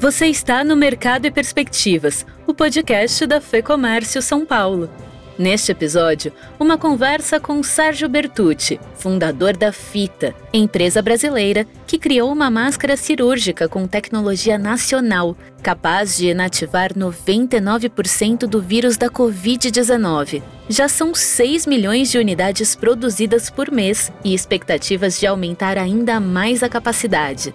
Você está no Mercado e Perspectivas, o podcast da Fê Comércio São Paulo. Neste episódio, uma conversa com Sérgio Bertucci, fundador da Fita, empresa brasileira que criou uma máscara cirúrgica com tecnologia nacional, capaz de inativar 99% do vírus da Covid-19. Já são 6 milhões de unidades produzidas por mês e expectativas de aumentar ainda mais a capacidade.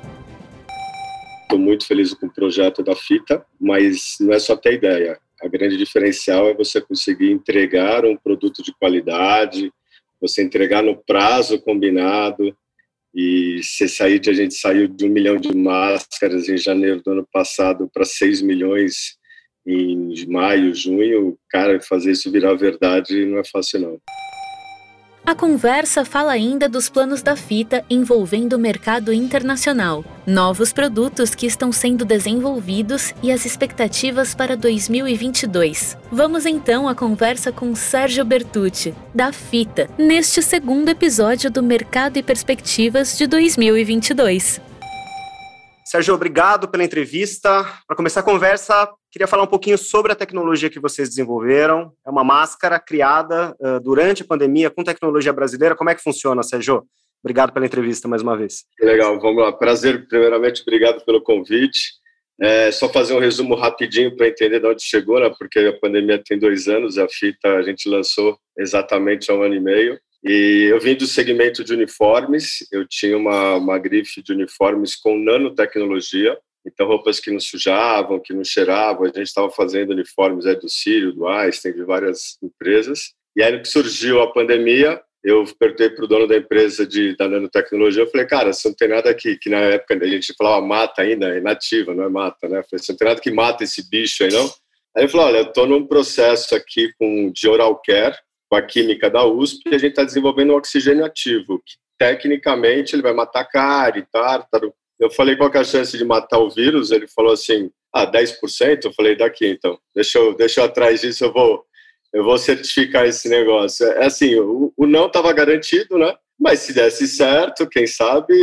Estou muito feliz com o projeto da Fita, mas não é só ter ideia a grande diferencial é você conseguir entregar um produto de qualidade, você entregar no prazo combinado. E se sair de a gente saiu de um milhão de máscaras em janeiro do ano passado para seis milhões em maio, junho, cara, fazer isso virar verdade não é fácil não. A conversa fala ainda dos planos da fita envolvendo o mercado internacional, novos produtos que estão sendo desenvolvidos e as expectativas para 2022. Vamos então à conversa com Sérgio Bertucci, da Fita, neste segundo episódio do Mercado e Perspectivas de 2022. Sérgio, obrigado pela entrevista. Para começar a conversa, queria falar um pouquinho sobre a tecnologia que vocês desenvolveram. É uma máscara criada uh, durante a pandemia com tecnologia brasileira. Como é que funciona, Sérgio? Obrigado pela entrevista mais uma vez. Legal, vamos lá. Prazer, primeiramente, obrigado pelo convite. É, só fazer um resumo rapidinho para entender de onde chegou, né? porque a pandemia tem dois anos, a fita a gente lançou exatamente há um ano e meio. E eu vim do segmento de uniformes, eu tinha uma, uma grife de uniformes com nanotecnologia, então roupas que não sujavam, que não cheiravam, a gente estava fazendo uniformes aí do Sírio, do Einstein, de várias empresas. E aí que surgiu a pandemia, eu perguntei para o dono da empresa de, da nanotecnologia, eu falei, cara, você não tem nada aqui, que na época a gente falava mata ainda, é nativa, não é mata, né? Eu falei, você não tem nada que mata esse bicho aí, não? Aí ele falou, olha, eu estou num processo aqui com, de oral care, com a química da USP, e a gente está desenvolvendo um oxigênio ativo, que tecnicamente ele vai matar cárie, tártaro. Eu falei qual é a chance de matar o vírus, ele falou assim, ah, 10%? Eu falei, daqui então, deixa eu, deixa eu atrás disso, eu vou, eu vou certificar esse negócio. É assim, o, o não estava garantido, né? Mas se desse certo, quem sabe,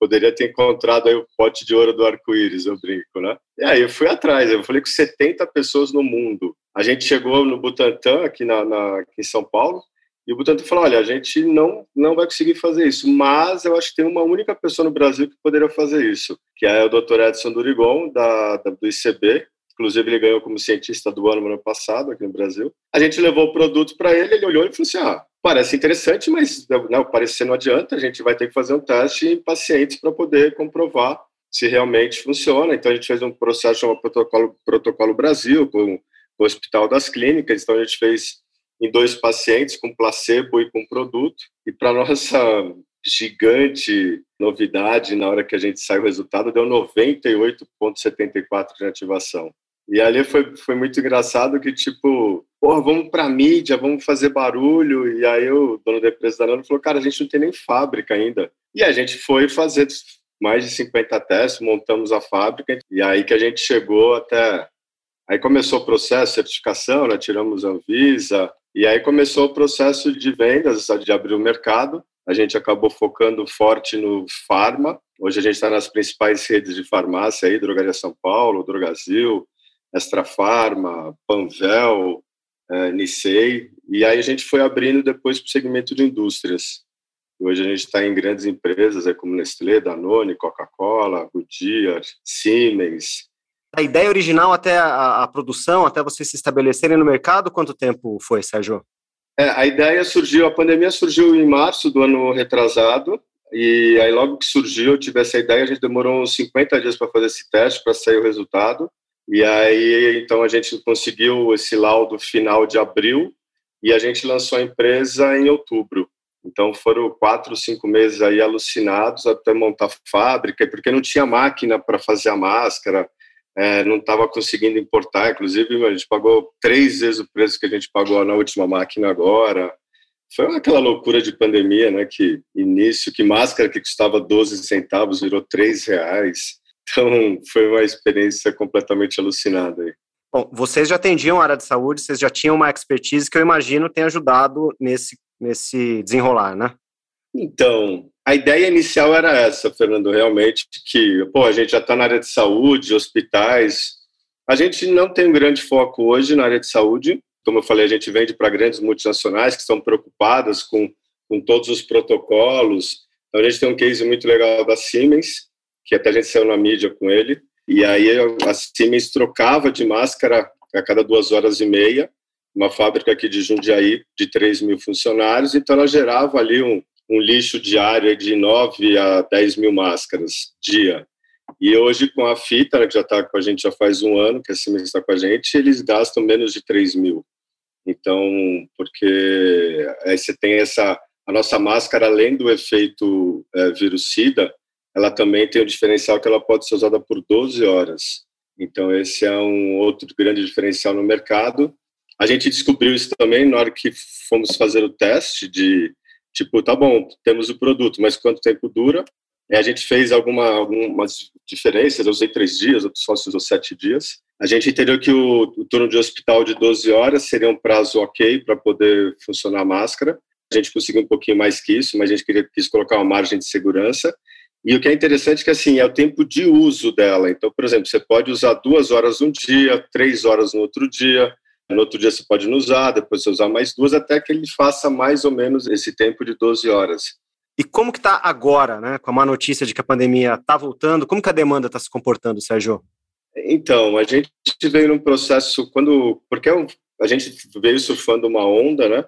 poderia ter encontrado aí o pote de ouro do arco-íris, eu brinco, né? E aí eu fui atrás, eu falei com 70 pessoas no mundo. A gente chegou no Butantan, aqui, na, na aqui em São Paulo, e o Butantan falou, olha, a gente não, não vai conseguir fazer isso, mas eu acho que tem uma única pessoa no Brasil que poderia fazer isso, que é o Dr. Edson Durigon, da, da do ICB, Inclusive, ele ganhou como cientista do ano no ano passado aqui no Brasil. A gente levou o produto para ele, ele olhou e falou assim: ah, parece interessante, mas não, parecer não adianta, a gente vai ter que fazer um teste em pacientes para poder comprovar se realmente funciona. Então, a gente fez um processo chamado Protocolo, Protocolo Brasil, com o Hospital das Clínicas. Então, a gente fez em dois pacientes, com placebo e com produto. E, para nossa gigante novidade, na hora que a gente saiu o resultado, deu 98,74 de ativação. E ali foi, foi muito engraçado que, tipo, porra, vamos pra mídia, vamos fazer barulho. E aí o dono da empresa da Nano falou, cara, a gente não tem nem fábrica ainda. E a gente foi fazer mais de 50 testes, montamos a fábrica. E aí que a gente chegou até... Aí começou o processo, certificação, né? tiramos a Anvisa. E aí começou o processo de vendas, de abrir o mercado. A gente acabou focando forte no farma. Hoje a gente está nas principais redes de farmácia aí, Drogaria São Paulo, Drogazil, Extra Farma, Panvel, é, Nicei, e aí a gente foi abrindo depois para o segmento de indústrias. Hoje a gente está em grandes empresas, é como Nestlé, Danone, Coca-Cola, Goodyear, Siemens. A ideia original até a, a, produção, até vocês se estabelecerem no mercado, quanto tempo foi, Sérgio? É, a ideia surgiu, a pandemia surgiu em março do ano retrasado, e aí logo que surgiu, eu tive essa ideia, a gente demorou uns 50 dias para fazer esse teste, para sair o resultado, e aí, então, a gente conseguiu esse laudo final de abril e a gente lançou a empresa em outubro. Então, foram quatro, cinco meses aí alucinados até montar fábrica, porque não tinha máquina para fazer a máscara, é, não estava conseguindo importar. Inclusive, a gente pagou três vezes o preço que a gente pagou na última máquina agora. Foi aquela loucura de pandemia, né? Que início, que máscara que custava 12 centavos virou três reais. Então, foi uma experiência completamente alucinada aí. Bom, vocês já atendiam a área de saúde, vocês já tinham uma expertise que eu imagino tem ajudado nesse, nesse desenrolar, né? Então, A ideia inicial era essa, Fernando, realmente, que pô, a gente já está na área de saúde, hospitais. A gente não tem um grande foco hoje na área de saúde. Como eu falei, a gente vende para grandes multinacionais que estão preocupadas com, com todos os protocolos. Então, a gente tem um case muito legal da Siemens, que até a gente saiu na mídia com ele. E aí a Siemens trocava de máscara a cada duas horas e meia, uma fábrica aqui de Jundiaí de 3 mil funcionários, então ela gerava ali um, um lixo diário de 9 a 10 mil máscaras dia. E hoje, com a fita, que já está com a gente já faz um ano, que a Siemens está com a gente, eles gastam menos de 3 mil. Então, porque aí você tem essa. A nossa máscara, além do efeito é, virucida, ela também tem o diferencial que ela pode ser usada por 12 horas. Então, esse é um outro grande diferencial no mercado. A gente descobriu isso também na hora que fomos fazer o teste de tipo, tá bom, temos o produto, mas quanto tempo dura? E a gente fez alguma, algumas diferenças, eu usei três dias, outros sócios usou sete dias. A gente entendeu que o, o turno de hospital de 12 horas seria um prazo ok para poder funcionar a máscara. A gente conseguiu um pouquinho mais que isso, mas a gente queria, quis colocar uma margem de segurança. E o que é interessante é que, assim, é o tempo de uso dela. Então, por exemplo, você pode usar duas horas um dia, três horas no outro dia, no outro dia você pode não usar, depois você usar mais duas, até que ele faça mais ou menos esse tempo de 12 horas. E como que está agora, né, com a má notícia de que a pandemia está voltando, como que a demanda está se comportando, Sérgio? Então, a gente veio num processo, quando, porque é a gente veio surfando uma onda, né,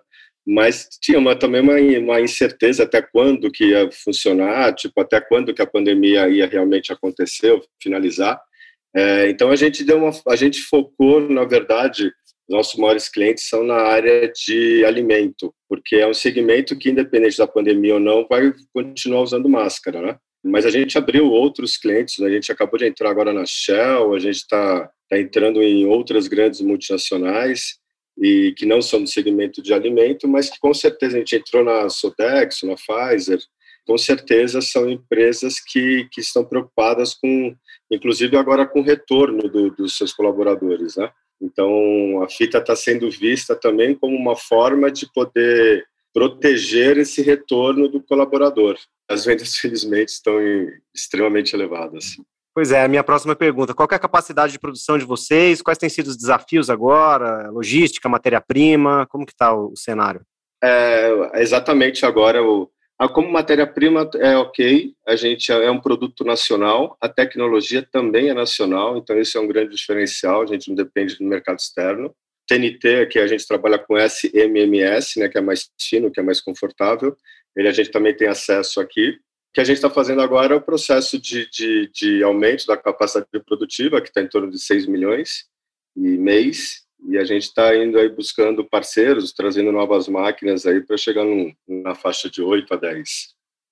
mas tinha uma, também uma, uma incerteza até quando que ia funcionar, tipo, até quando que a pandemia ia realmente acontecer, finalizar. É, então a gente deu uma, a gente focou, na verdade, nossos maiores clientes são na área de alimento, porque é um segmento que, independente da pandemia ou não, vai continuar usando máscara, né? Mas a gente abriu outros clientes, né? a gente acabou de entrar agora na Shell, a gente está tá entrando em outras grandes multinacionais e que não são do segmento de alimento, mas que com certeza a gente entrou na Sodexo, na Pfizer, com certeza são empresas que, que estão preocupadas com, inclusive agora com o retorno do, dos seus colaboradores, né? Então, a fita está sendo vista também como uma forma de poder proteger esse retorno do colaborador. As vendas, felizmente, estão extremamente elevadas. Pois é, a minha próxima pergunta: qual é a capacidade de produção de vocês? Quais têm sido os desafios agora? Logística, matéria-prima? Como que está o cenário? É, exatamente agora o, como matéria-prima é ok, a gente é um produto nacional, a tecnologia também é nacional, então isso é um grande diferencial, a gente não depende do mercado externo. TNT, que a gente trabalha com SMMS, né, que é mais fino, que é mais confortável, ele a gente também tem acesso aqui. O que a gente está fazendo agora é o processo de, de, de aumento da capacidade produtiva, que está em torno de 6 milhões e mês, e a gente está indo aí buscando parceiros, trazendo novas máquinas aí para chegar num, na faixa de 8 a 10.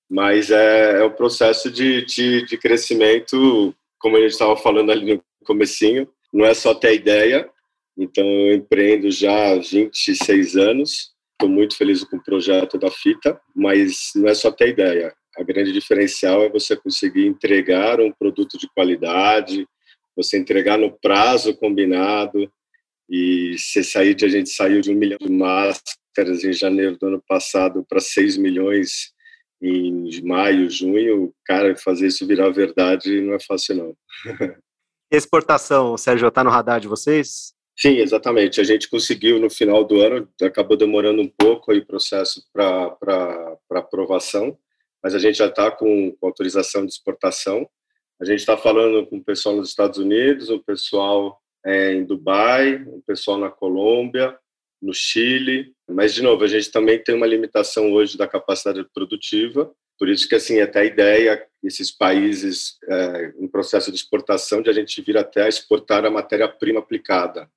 Mas é, é o processo de, de, de crescimento, como a gente estava falando ali no comecinho, não é só ter ideia. Então, eu empreendo já há 26 anos, estou muito feliz com o projeto da Fita, mas não é só ter ideia. A grande diferencial é você conseguir entregar um produto de qualidade, você entregar no prazo combinado, e se sair de a gente saiu de um milhão de máscaras em janeiro do ano passado para 6 milhões em maio, junho, cara, fazer isso virar verdade não é fácil não. Exportação, Sérgio, está no radar de vocês? Sim, exatamente. A gente conseguiu no final do ano, acabou demorando um pouco aí o processo para aprovação, mas a gente já está com, com autorização de exportação. A gente está falando com o pessoal nos Estados Unidos, o pessoal é, em Dubai, o pessoal na Colômbia, no Chile. Mas, de novo, a gente também tem uma limitação hoje da capacidade produtiva, por isso que, assim, até a ideia, esses países é, em processo de exportação, de a gente vir até a exportar a matéria-prima aplicada.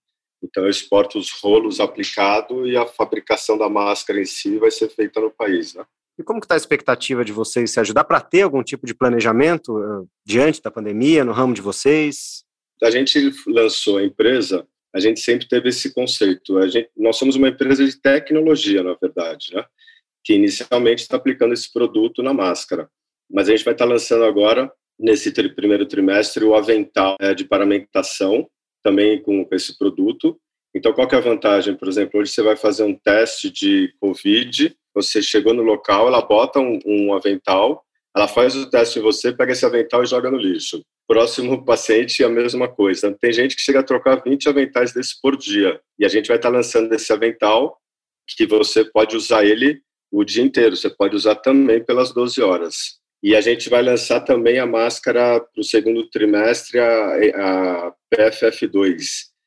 Então, eu exporto os rolos aplicados e a fabricação da máscara em si vai ser feita no país, né? E como está a expectativa de vocês, Sérgio? Dá para ter algum tipo de planejamento uh, diante da pandemia, no ramo de vocês? A gente lançou a empresa, a gente sempre teve esse conceito. Gente, nós somos uma empresa de tecnologia, na verdade, né? que inicialmente está aplicando esse produto na máscara. Mas a gente vai estar tá lançando agora, nesse tri, primeiro trimestre, o avental é, de paramentação, também com, esse produto. Então, qual é a vantagem? Por exemplo, hoje você vai fazer um teste de Covid, você chegou no local, ela bota um, um avental, ela faz o teste em você, pega esse avental e joga no lixo. Próximo paciente, a mesma coisa. Tem gente que chega a trocar 20 aventais desse por dia. E a gente vai estar lançando esse avental que você pode usar ele o dia inteiro. Você pode usar também pelas 12 horas. E a gente vai lançar também a máscara para o segundo trimestre, a, a PFF2,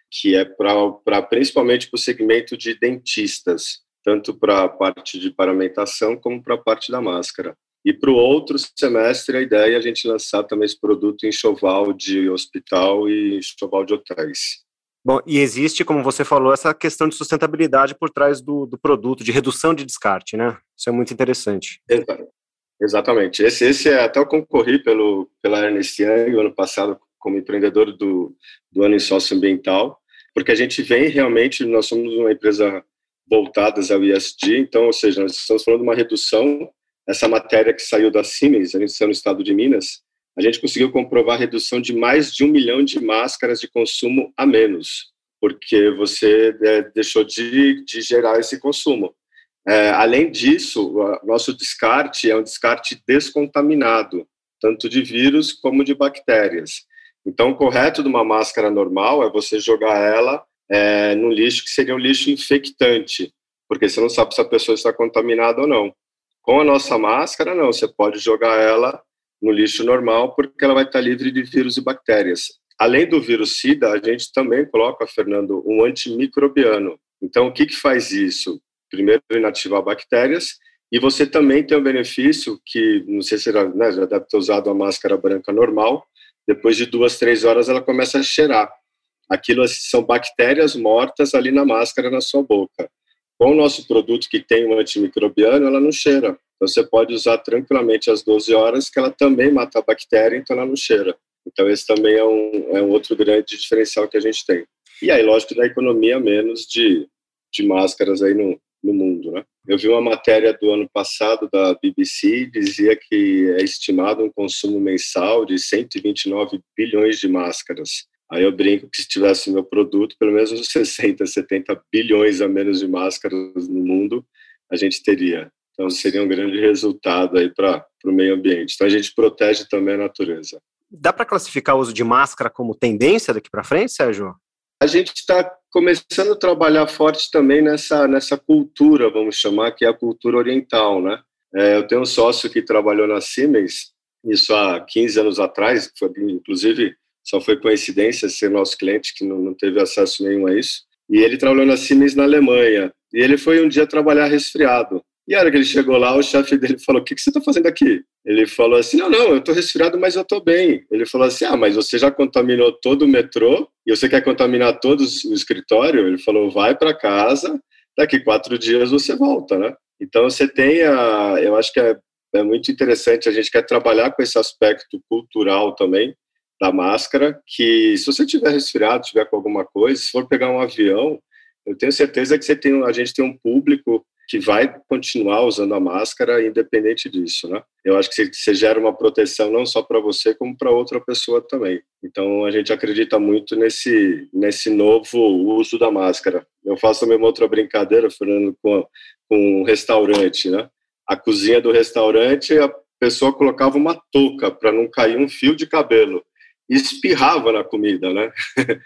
que é para principalmente para o segmento de dentistas, tanto para a parte de paramentação como para a parte da máscara. E para o outro semestre, a ideia é a gente lançar também esse produto em enxoval de hospital e enxoval de hotéis. Bom, e existe, como você falou, essa questão de sustentabilidade por trás do, do produto, de redução de descarte, né? Isso é muito interessante. Exatamente. Esse, esse é até eu concorri pelo, pela Ernest Young ano passado como empreendedor do, do ano em socioambiental, porque a gente vem realmente, nós somos uma empresa voltadas ao ESG, então, ou seja, nós estamos falando de uma redução, essa matéria que saiu da Siemens, a gente saiu no estado de Minas, a gente conseguiu comprovar a redução de mais de um milhão de máscaras de consumo a menos, porque você é, deixou de, de, gerar esse consumo. É, além disso, nosso descarte é um descarte descontaminado, tanto de vírus como de bactérias. Então, o correto de uma máscara normal é você jogar ela é, no lixo que seria um lixo infectante, porque você não sabe se a pessoa está contaminada ou não. Com a nossa máscara, não, você pode jogar ela no lixo normal, porque ela vai estar livre de vírus e bactérias. Além do vírus SIDA, a gente também coloca, Fernando, um antimicrobiano. Então, o que, que faz isso? Primeiro, inativar bactérias, e você também tem o um benefício que, não sei se era, né, já deve ter usado a máscara branca normal, depois de duas, três horas ela começa a cheirar. Aquilo são bactérias mortas ali na máscara, na sua boca. Com o nosso produto que tem um antimicrobiano, ela não cheira. Então, você pode usar tranquilamente às 12 horas, que ela também mata a bactéria, então ela não cheira. Então, esse também é um, é um outro grande diferencial que a gente tem. E aí, lógico, da economia menos de, de máscaras aí no, no mundo, né? Eu vi uma matéria do ano passado da BBC, dizia que é estimado um consumo mensal de 129 bilhões de máscaras. Aí eu brinco que se tivesse meu produto, pelo menos uns 60, 70 bilhões a menos de máscaras no mundo, a gente teria. Então, seria um grande resultado aí para o meio ambiente. Então, a gente protege também a natureza. Dá para classificar o uso de máscara como tendência daqui para frente, Sérgio? A gente está começando a trabalhar forte também nessa, nessa cultura, vamos chamar, que é a cultura oriental, né? É, eu tenho um sócio que trabalhou na Siemens, isso há 15 anos atrás, foi, inclusive só foi coincidência ser nosso cliente, que não, não teve acesso nenhum a isso. E ele trabalhou na Siemens na Alemanha. E ele foi um dia trabalhar resfriado. E a hora que ele chegou lá, o chefe dele falou: O que, que você está fazendo aqui? Ele falou assim: Não, não, eu estou resfriado, mas eu estou bem. Ele falou assim: Ah, mas você já contaminou todo o metrô e você quer contaminar todo o escritório? Ele falou: Vai para casa, daqui quatro dias você volta, né? Então você tem a. Eu acho que é, é muito interessante, a gente quer trabalhar com esse aspecto cultural também da máscara, que se você tiver resfriado, tiver com alguma coisa, se for pegar um avião, eu tenho certeza que você tem, a gente tem um público que vai continuar usando a máscara independente disso, né? Eu acho que você gera uma proteção não só para você como para outra pessoa também. Então a gente acredita muito nesse nesse novo uso da máscara. Eu faço também uma outra brincadeira, Fernando, com com um restaurante, né? A cozinha do restaurante, a pessoa colocava uma touca para não cair um fio de cabelo espirrava na comida, né?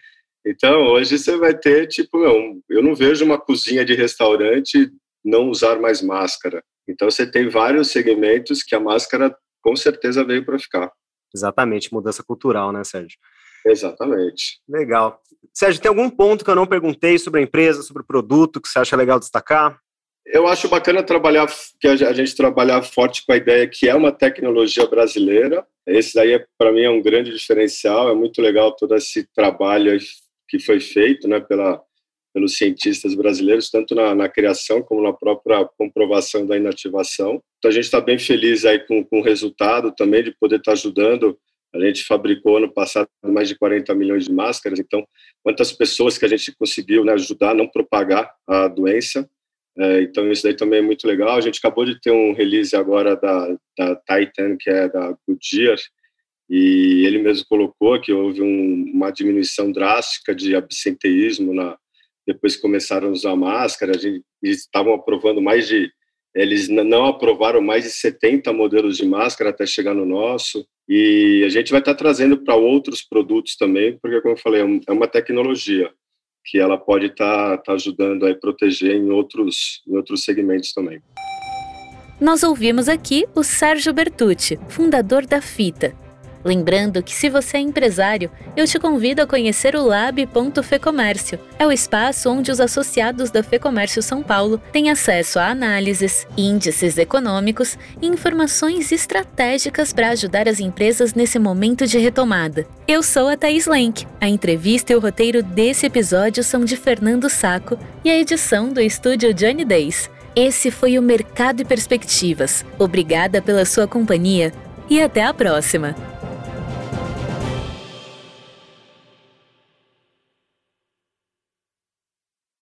Então, hoje você vai ter, tipo, eu, eu não vejo uma cozinha de restaurante não usar mais máscara. Então você tem vários segmentos que a máscara com certeza veio para ficar. Exatamente, mudança cultural, né, Sérgio? Exatamente. Legal. Sérgio, tem algum ponto que eu não perguntei sobre a empresa, sobre o produto, que você acha legal destacar? Eu acho bacana trabalhar, que a gente trabalhar forte com a ideia que é uma tecnologia brasileira. Esse daí, para mim, é um grande diferencial. É muito legal todo esse trabalho que foi feito né, pela, pelos cientistas brasileiros, tanto na, na, criação como na própria comprovação da inativação. Então, a gente está bem feliz aí com, com o resultado também de poder estar tá ajudando. A gente fabricou ano passado mais de 40 milhões de máscaras, então, quantas pessoas que a gente conseguiu né, ajudar a não propagar a doença. É, então, isso daí também é muito legal. A gente acabou de ter um release agora da, da Titan, que é da Goodyear, e ele mesmo colocou que houve um, uma diminuição drástica de absenteísmo na, depois que começaram a usar máscara, a gente estavam aprovando mais de Eles não aprovaram mais de 70 modelos de máscara até chegar no nosso. E a gente vai estar trazendo para outros produtos também, porque, como eu falei, é, é uma tecnologia que ela pode estar, estar ajudando a proteger em outros, em outros segmentos também. Nós ouvimos aqui o Sérgio Bertucci, fundador da Fita, Lembrando que se você é empresário, eu te convido a conhecer o lab.fecomércio. É o espaço onde os associados da Fecomércio São Paulo têm acesso a análises, índices econômicos e informações estratégicas para ajudar as empresas nesse momento de retomada. Eu sou a Thaís Lenk. A entrevista e o roteiro desse episódio são de Fernando Saco e a edição do estúdio Johnny Days. Esse foi o Mercado e Perspectivas. Obrigada pela sua companhia e até a próxima!